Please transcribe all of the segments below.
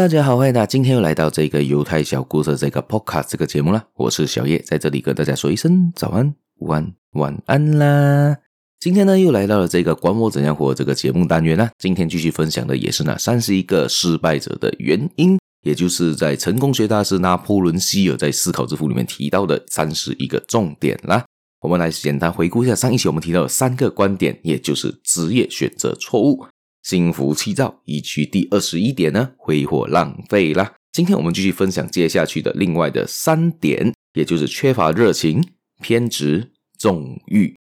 大家好，欢迎大家今天又来到这个犹太小故事这个 Podcast 这个节目了。我是小叶，在这里跟大家说一声早安、午安、晚安啦。今天呢，又来到了这个管我怎样活这个节目单元啦。今天继续分享的也是那三十一个失败者的原因，也就是在成功学大师拿破仑希尔在《思考致富》里面提到的三十一个重点啦。我们来简单回顾一下上一期我们提到的三个观点，也就是职业选择错误、心浮气躁，以及第二十一点呢，挥霍浪费啦。今天我们继续分享接下去的另外的三点，也就是缺乏热情、偏执、纵欲。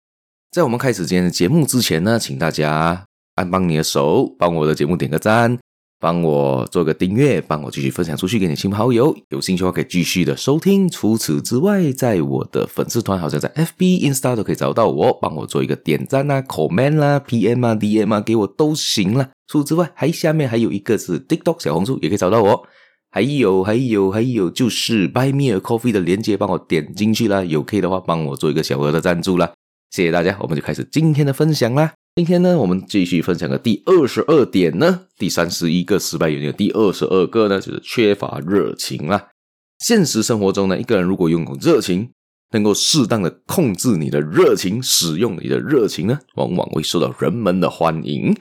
在我们开始今天的节目之前呢，请大家按帮你的手，帮我的节目点个赞。帮我做个订阅，帮我继续分享出去给你亲朋好友。有兴趣的话可以继续的收听。除此之外，在我的粉丝团，好像在 FB、Insta 都可以找到我，帮我做一个点赞啊、comment 啦、PM 啊、DM 啊，给我都行啦。除此之外，还下面还有一个是 TikTok 小红书，也可以找到我。还有还有还有，就是 Buy Me a Coffee 的链接，帮我点进去啦。有可以的话，帮我做一个小额的赞助啦。谢谢大家，我们就开始今天的分享啦。今天呢，我们继续分享的第二十二点呢，第三十一个失败原因的第二十二个呢，就是缺乏热情啦。现实生活中呢，一个人如果拥有热情，能够适当的控制你的热情，使用你的热情呢，往往会受到人们的欢迎。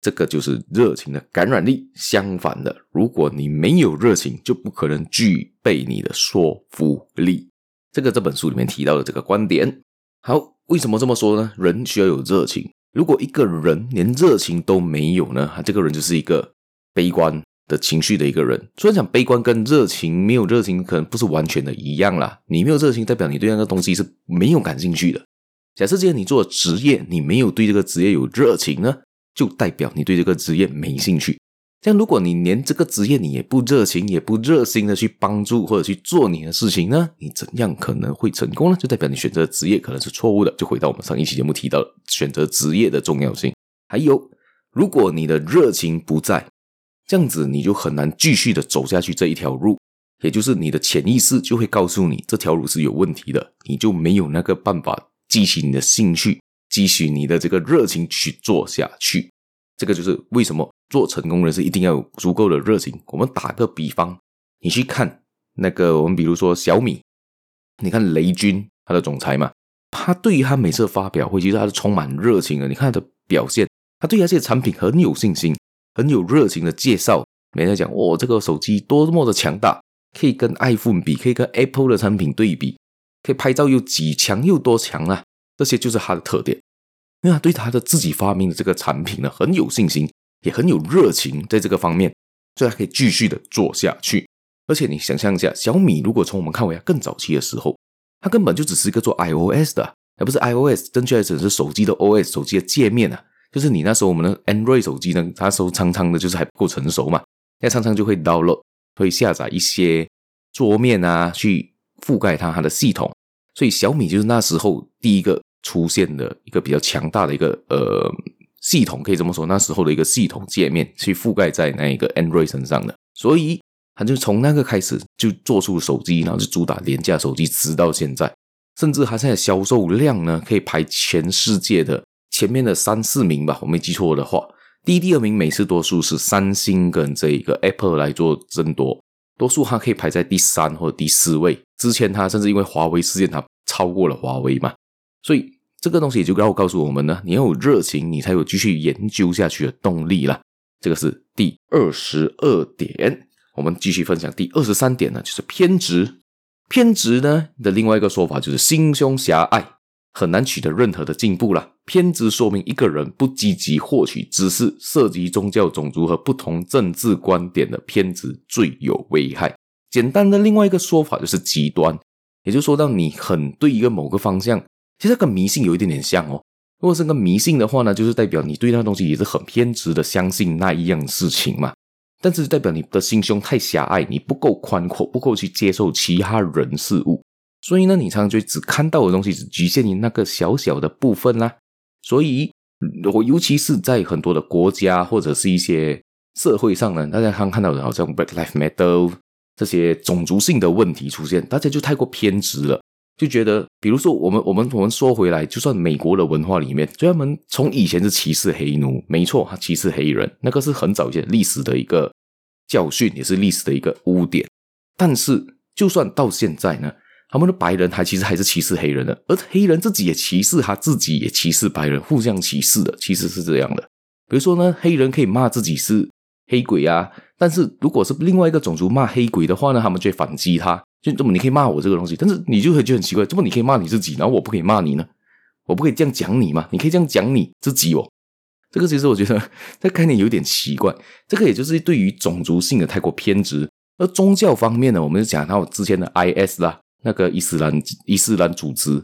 这个就是热情的感染力。相反的，如果你没有热情，就不可能具备你的说服力。这个这本书里面提到的这个观点。好，为什么这么说呢？人需要有热情。如果一个人连热情都没有呢？他这个人就是一个悲观的情绪的一个人。虽然讲悲观跟热情没有热情可能不是完全的一样啦。你没有热情，代表你对那个东西是没有感兴趣的。假设今天你做职业，你没有对这个职业有热情呢，就代表你对这个职业没兴趣。像如果你连这个职业你也不热情，也不热心的去帮助或者去做你的事情呢，你怎样可能会成功呢？就代表你选择职业可能是错误的。就回到我们上一期节目提到的选择职业的重要性。还有，如果你的热情不在，这样子你就很难继续的走下去这一条路，也就是你的潜意识就会告诉你这条路是有问题的，你就没有那个办法激起你的兴趣，激起你的这个热情去做下去。这个就是为什么。做成功人士一定要有足够的热情。我们打个比方，你去看那个，我们比如说小米，你看雷军他的总裁嘛，他对于他每次发表会，其实他是充满热情的。你看他的表现，他对他这些产品很有信心，很有热情的介绍。每天讲哦，这个手机多么的强大，可以跟 iPhone 比，可以跟 Apple 的产品对比，可以拍照又几强又多强啊！这些就是他的特点，因为他对他的自己发明的这个产品呢很有信心。也很有热情，在这个方面，所以他可以继续的做下去。而且你想象一下，小米如果从我们看回来更早期的时候，它根本就只是一个做 iOS 的，而不是 iOS，正确来讲是手机的 OS，手机的界面啊。就是你那时候我们的 Android 手机呢，它时候常常的就是还不够成熟嘛，那常常就会 download，会下载一些桌面啊，去覆盖它它的系统。所以小米就是那时候第一个出现的一个比较强大的一个呃。系统可以这么说，那时候的一个系统界面去覆盖在那一个 Android 身上的，所以他就从那个开始就做出手机，然后就主打廉价手机，直到现在，甚至他现在销售量呢可以排全世界的前面的三四名吧，我没记错的话，第一、第二名每次多数是三星跟这一个 Apple 来做争夺，多数他可以排在第三或者第四位。之前他甚至因为华为事件，他超过了华为嘛，所以。这个东西也就要告诉我们呢，你要有热情，你才有继续研究下去的动力啦。这个是第二十二点，我们继续分享第二十三点呢，就是偏执。偏执呢的另外一个说法就是心胸狭隘，很难取得任何的进步啦。偏执说明一个人不积极获取知识，涉及宗教、种族和不同政治观点的偏执最有危害。简单的另外一个说法就是极端，也就是说，到你很对一个某个方向。其实跟迷信有一点点像哦。如果是跟迷信的话呢，就是代表你对那东西也是很偏执的，相信那一样事情嘛。但是代表你的心胸太狭隘，你不够宽阔，不够去接受其他人事物。所以呢，你常常就只看到的东西只局限于那个小小的部分啦。所以，我尤其是在很多的国家或者是一些社会上呢，大家刚看到的，好像 Black Lives Matter 这些种族性的问题出现，大家就太过偏执了。就觉得，比如说我们我们我们说回来，就算美国的文化里面，专门从以前是歧视黑奴，没错，他歧视黑人，那个是很早以前历史的一个教训，也是历史的一个污点。但是，就算到现在呢，他们的白人还其实还是歧视黑人的，而黑人自己也歧视他自己，也歧视白人，互相歧视的，其实是这样的。比如说呢，黑人可以骂自己是黑鬼啊，但是如果是另外一个种族骂黑鬼的话呢，他们就会反击他，就这么你可以骂我这个东西，但是你就会觉得很奇怪，这么你可以骂你自己，然后我不可以骂你呢？我不可以这样讲你吗？你可以这样讲你自己哦。这个其实我觉得 这概念有点奇怪。这个也就是对于种族性的太过偏执。而宗教方面呢，我们就讲到之前的 IS 啦，那个伊斯兰伊斯兰组织，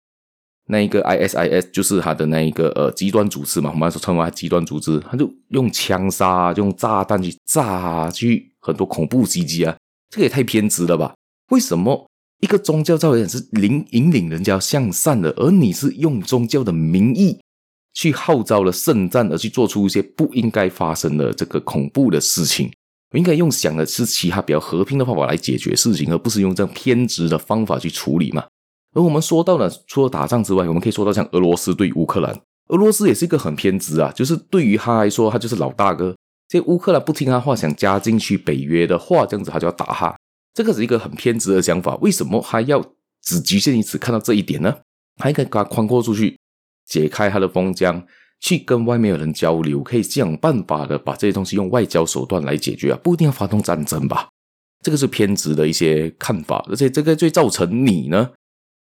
那一个 ISIS 就是他的那一个呃极端组织嘛，我们说称为极端组织，他就用枪杀，用炸弹去炸，去很多恐怖袭击啊，这个也太偏执了吧？为什么？一个宗教照样是领引领人家向善的，而你是用宗教的名义去号召了圣战，而去做出一些不应该发生的这个恐怖的事情。我应该用想的是其他比较和平的方法来解决事情，而不是用这样偏执的方法去处理嘛。而我们说到了，除了打仗之外，我们可以说到像俄罗斯对乌克兰，俄罗斯也是一个很偏执啊，就是对于他来说，他就是老大哥。这乌克兰不听他话，想加进去北约的话，这样子他就要打他。这个是一个很偏执的想法，为什么还要只局限于此看到这一点呢？还可以把它宽阔出去，解开他的封疆，去跟外面的人交流，可以想办法的把这些东西用外交手段来解决啊，不一定要发动战争吧？这个是偏执的一些看法，而且这个最造成你呢，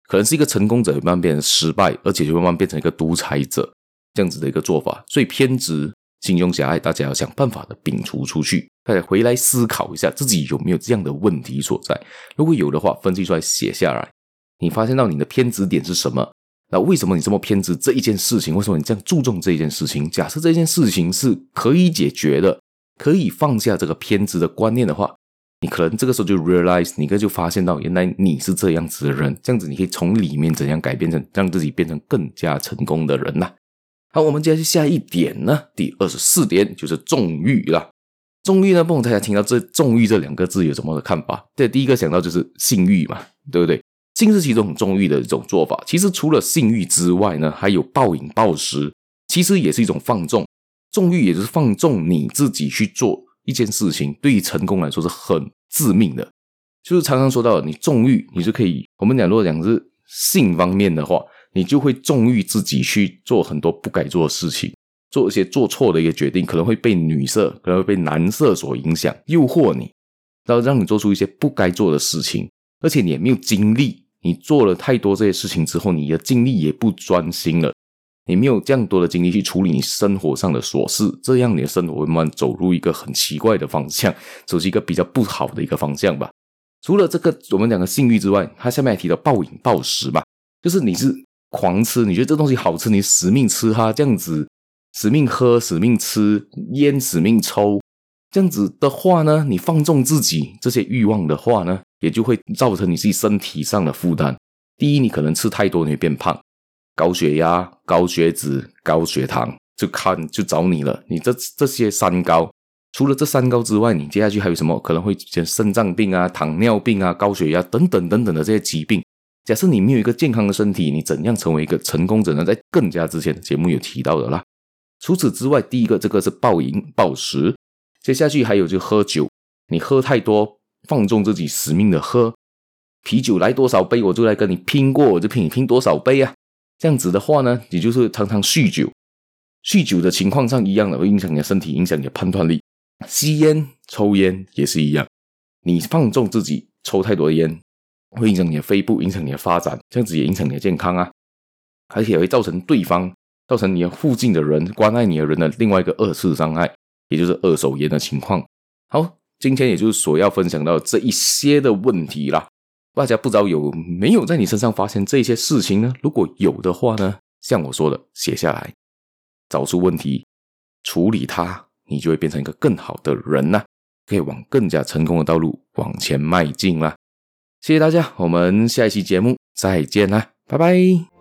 可能是一个成功者，慢慢变成失败，而且就慢慢变成一个独裁者这样子的一个做法，所以偏执。心胸狭隘，大家要想办法的摒除出去。大家回来思考一下，自己有没有这样的问题所在？如果有的话，分析出来写下来。你发现到你的偏执点是什么？那为什么你这么偏执这一件事情？为什么你这样注重这一件事情？假设这件事情是可以解决的，可以放下这个偏执的观念的话，你可能这个时候就 realize，你可就发现到原来你是这样子的人。这样子，你可以从里面怎样改变成让自己变成更加成功的人呐？好，我们接下去下一点呢，第二十四点就是纵欲啦。纵欲呢，不懂大家听到这“纵欲”这两个字有什么的看法？对，第一个想到就是性欲嘛，对不对？性是其中很纵欲的一种做法。其实除了性欲之外呢，还有暴饮暴食，其实也是一种放纵。纵欲也就是放纵你自己去做一件事情，对于成功来说是很致命的。就是常常说到你纵欲，你就可以，我们讲如果讲是性方面的话。你就会纵欲自己去做很多不该做的事情，做一些做错的一个决定，可能会被女色，可能会被男色所影响，诱惑你，然后让你做出一些不该做的事情，而且你也没有精力，你做了太多这些事情之后，你的精力也不专心了，你没有这样多的精力去处理你生活上的琐事，这样你的生活会慢慢走入一个很奇怪的方向，走是一个比较不好的一个方向吧。除了这个我们讲的性欲之外，他下面还提到暴饮暴食嘛，就是你是。狂吃，你觉得这东西好吃，你死命吃它，这样子死命喝、死命吃烟、死命抽，这样子的话呢，你放纵自己这些欲望的话呢，也就会造成你自己身体上的负担。第一，你可能吃太多，你会变胖，高血压、高血脂、高血糖，就看就找你了。你这这些三高，除了这三高之外，你接下去还有什么？可能会出现肾脏病啊、糖尿病啊、高血压等等等等的这些疾病。假设你没有一个健康的身体，你怎样成为一个成功者呢？在更加之前的节目有提到的啦。除此之外，第一个这个是暴饮暴食，接下去还有就喝酒，你喝太多，放纵自己，死命的喝啤酒，来多少杯我就来跟你拼过，我就拼你拼多少杯啊！这样子的话呢，你就是常常酗酒，酗酒的情况上一样的会影响你的身体，影响你的判断力。吸烟、抽烟也是一样，你放纵自己，抽太多的烟。会影响你的肺部，影响你的发展，这样子也影响你的健康啊，而且会造成对方、造成你附近的人、关爱你的人的另外一个二次伤害，也就是二手烟的情况。好，今天也就是所要分享到这一些的问题啦。大家不知道有没有在你身上发现这些事情呢？如果有的话呢，像我说的，写下来，找出问题，处理它，你就会变成一个更好的人呐，可以往更加成功的道路往前迈进啦。谢谢大家，我们下一期节目再见啦，拜拜。